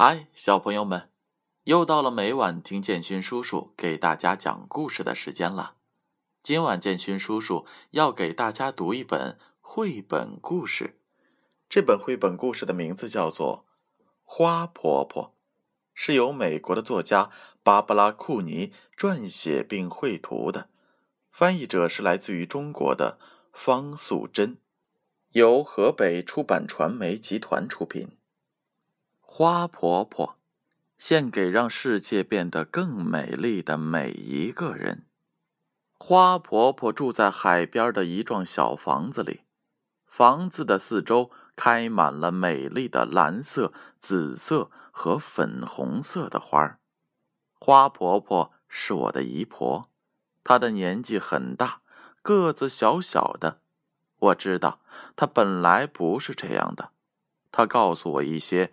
嗨，小朋友们，又到了每晚听建勋叔叔给大家讲故事的时间了。今晚建勋叔叔要给大家读一本绘本故事，这本绘本故事的名字叫做《花婆婆》，是由美国的作家芭芭拉·库尼撰写并绘图的，翻译者是来自于中国的方素珍，由河北出版传媒集团出品。花婆婆，献给让世界变得更美丽的每一个人。花婆婆住在海边的一幢小房子里，房子的四周开满了美丽的蓝色、紫色和粉红色的花儿。花婆婆是我的姨婆，她的年纪很大，个子小小的。我知道她本来不是这样的。她告诉我一些。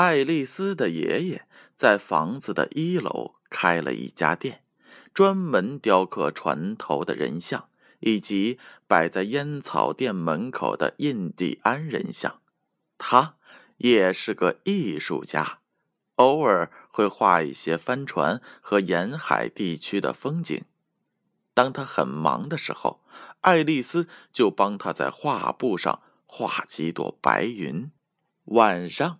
爱丽丝的爷爷在房子的一楼开了一家店，专门雕刻船头的人像以及摆在烟草店门口的印第安人像。他也是个艺术家，偶尔会画一些帆船和沿海地区的风景。当他很忙的时候，爱丽丝就帮他在画布上画几朵白云。晚上。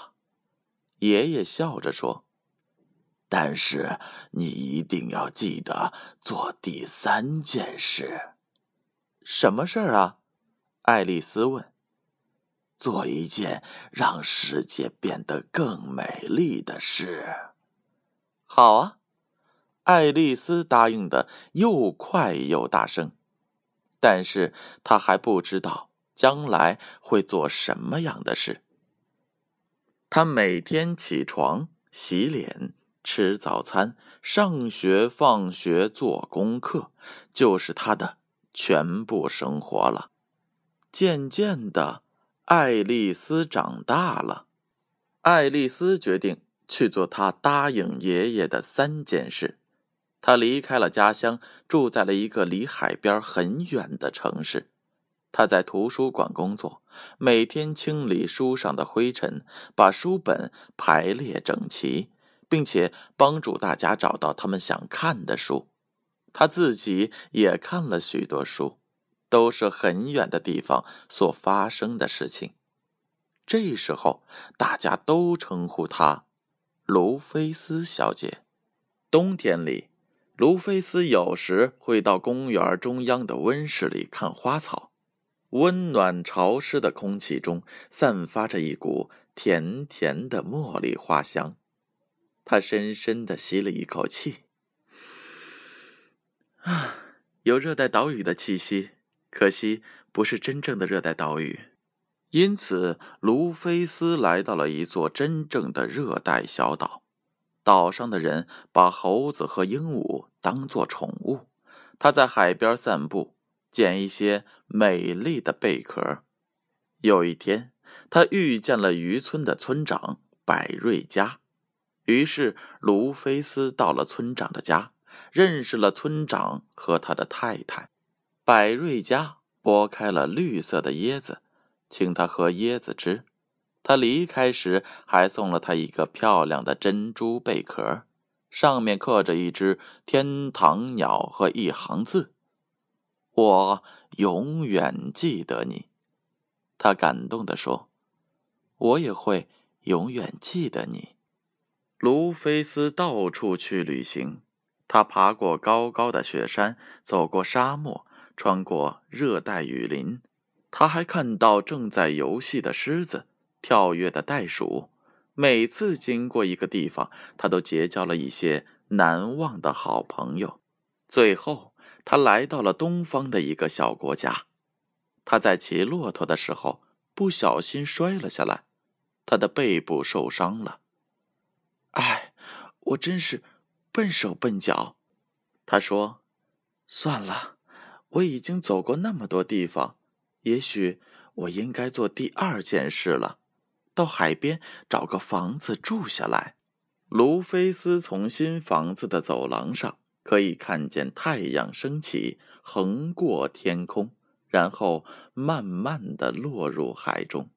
爷爷笑着说：“但是你一定要记得做第三件事。什么事儿啊？”爱丽丝问。“做一件让世界变得更美丽的事。”好啊，爱丽丝答应的又快又大声。但是她还不知道将来会做什么样的事。他每天起床、洗脸、吃早餐、上学、放学、做功课，就是他的全部生活了。渐渐的，爱丽丝长大了。爱丽丝决定去做她答应爷爷的三件事。她离开了家乡，住在了一个离海边很远的城市。他在图书馆工作，每天清理书上的灰尘，把书本排列整齐，并且帮助大家找到他们想看的书。他自己也看了许多书，都是很远的地方所发生的事情。这时候，大家都称呼她卢菲斯小姐。冬天里，卢菲斯有时会到公园中央的温室里看花草。温暖潮湿的空气中散发着一股甜甜的茉莉花香，他深深的吸了一口气，啊，有热带岛屿的气息，可惜不是真正的热带岛屿。因此，卢菲斯来到了一座真正的热带小岛，岛上的人把猴子和鹦鹉当作宠物，他在海边散步。捡一些美丽的贝壳。有一天，他遇见了渔村的村长百瑞佳，于是卢菲斯到了村长的家，认识了村长和他的太太。百瑞佳剥开了绿色的椰子，请他喝椰子汁。他离开时还送了他一个漂亮的珍珠贝壳，上面刻着一只天堂鸟和一行字。我永远记得你，他感动地说：“我也会永远记得你。”卢菲斯到处去旅行，他爬过高高的雪山，走过沙漠，穿过热带雨林。他还看到正在游戏的狮子，跳跃的袋鼠。每次经过一个地方，他都结交了一些难忘的好朋友。最后，他来到了东方的一个小国家。他在骑骆驼的时候不小心摔了下来，他的背部受伤了。哎，我真是笨手笨脚。他说：“算了，我已经走过那么多地方，也许我应该做第二件事了，到海边找个房子住下来。”卢菲斯从新房子的走廊上可以看见太阳升起，横过天空，然后慢慢的落入海中。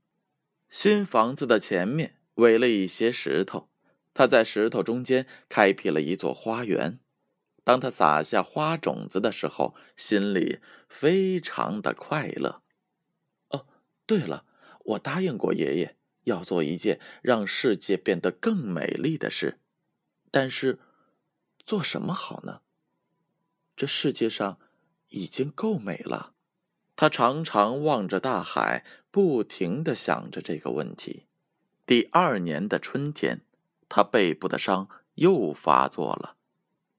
新房子的前面围了一些石头。他在石头中间开辟了一座花园。当他撒下花种子的时候，心里非常的快乐。哦，对了，我答应过爷爷要做一件让世界变得更美丽的事，但是做什么好呢？这世界上已经够美了。他常常望着大海，不停的想着这个问题。第二年的春天。他背部的伤又发作了，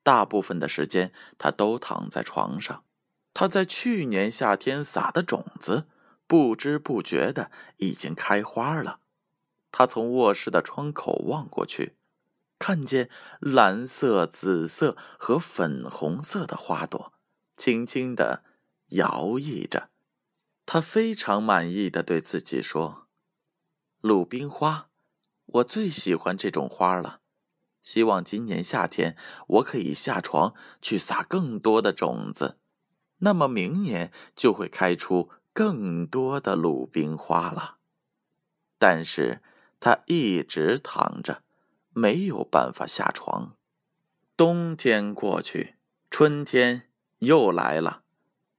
大部分的时间他都躺在床上。他在去年夏天撒的种子，不知不觉的已经开花了。他从卧室的窗口望过去，看见蓝色、紫色和粉红色的花朵轻轻的摇曳着。他非常满意的对自己说：“鲁冰花。”我最喜欢这种花了，希望今年夏天我可以下床去撒更多的种子，那么明年就会开出更多的鲁冰花了。但是他一直躺着，没有办法下床。冬天过去，春天又来了，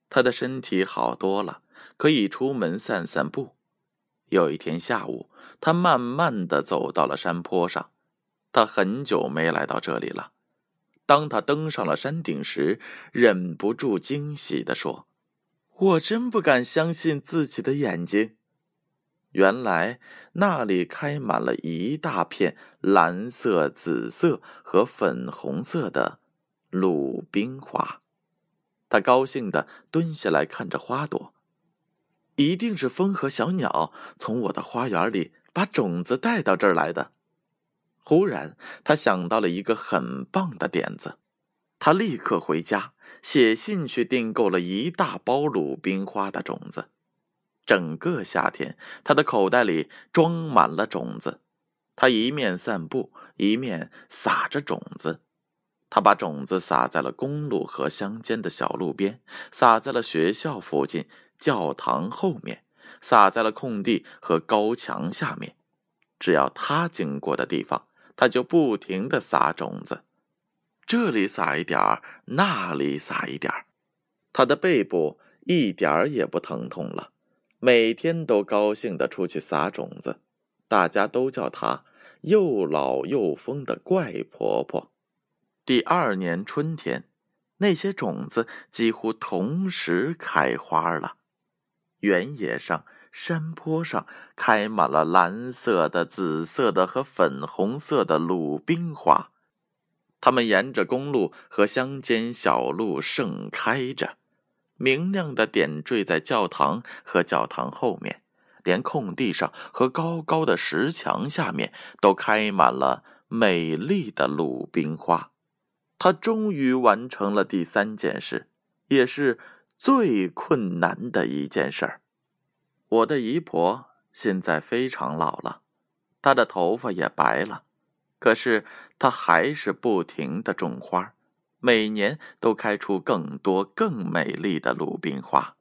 他的身体好多了，可以出门散散步。有一天下午，他慢慢的走到了山坡上。他很久没来到这里了。当他登上了山顶时，忍不住惊喜的说：“我真不敢相信自己的眼睛！原来那里开满了一大片蓝色、紫色和粉红色的鲁冰花。”他高兴地蹲下来看着花朵。一定是风和小鸟从我的花园里把种子带到这儿来的。忽然，他想到了一个很棒的点子，他立刻回家写信去订购了一大包鲁冰花的种子。整个夏天，他的口袋里装满了种子。他一面散步，一面撒着种子。他把种子撒在了公路和乡间的小路边，撒在了学校附近。教堂后面，撒在了空地和高墙下面。只要他经过的地方，他就不停的撒种子，这里撒一点儿，那里撒一点儿。他的背部一点儿也不疼痛了，每天都高兴的出去撒种子。大家都叫她又老又疯的怪婆婆。第二年春天，那些种子几乎同时开花了。原野上、山坡上开满了蓝色的、紫色的和粉红色的鲁冰花，它们沿着公路和乡间小路盛开着，明亮的点缀在教堂和教堂后面，连空地上和高高的石墙下面都开满了美丽的鲁冰花。他终于完成了第三件事，也是。最困难的一件事儿，我的姨婆现在非常老了，她的头发也白了，可是她还是不停的种花，每年都开出更多更美丽的鲁冰花。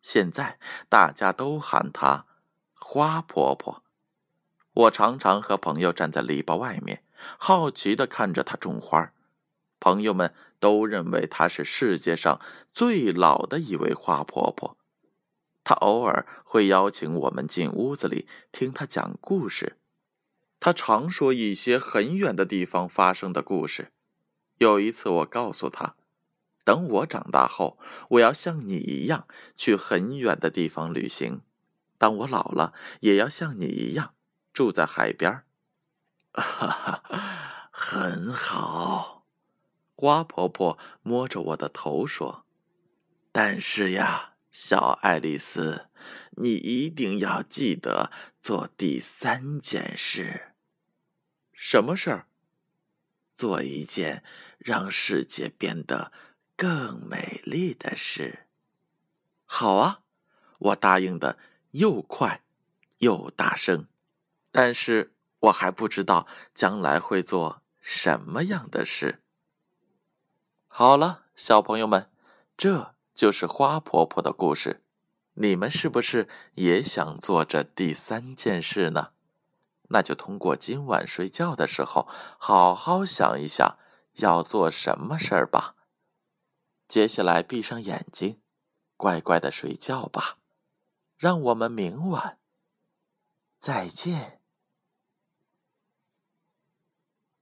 现在大家都喊她花婆婆。我常常和朋友站在篱笆外面，好奇的看着她种花。朋友们都认为她是世界上最老的一位花婆婆。她偶尔会邀请我们进屋子里听她讲故事。她常说一些很远的地方发生的故事。有一次，我告诉他，等我长大后，我要像你一样去很远的地方旅行。当我老了，也要像你一样住在海边。哈哈，很好。花婆婆摸着我的头说：“但是呀，小爱丽丝，你一定要记得做第三件事。什么事儿？做一件让世界变得更美丽的事。”好啊，我答应的又快又大声，但是我还不知道将来会做什么样的事。好了，小朋友们，这就是花婆婆的故事。你们是不是也想做这第三件事呢？那就通过今晚睡觉的时候，好好想一想要做什么事儿吧。接下来闭上眼睛，乖乖的睡觉吧。让我们明晚再见。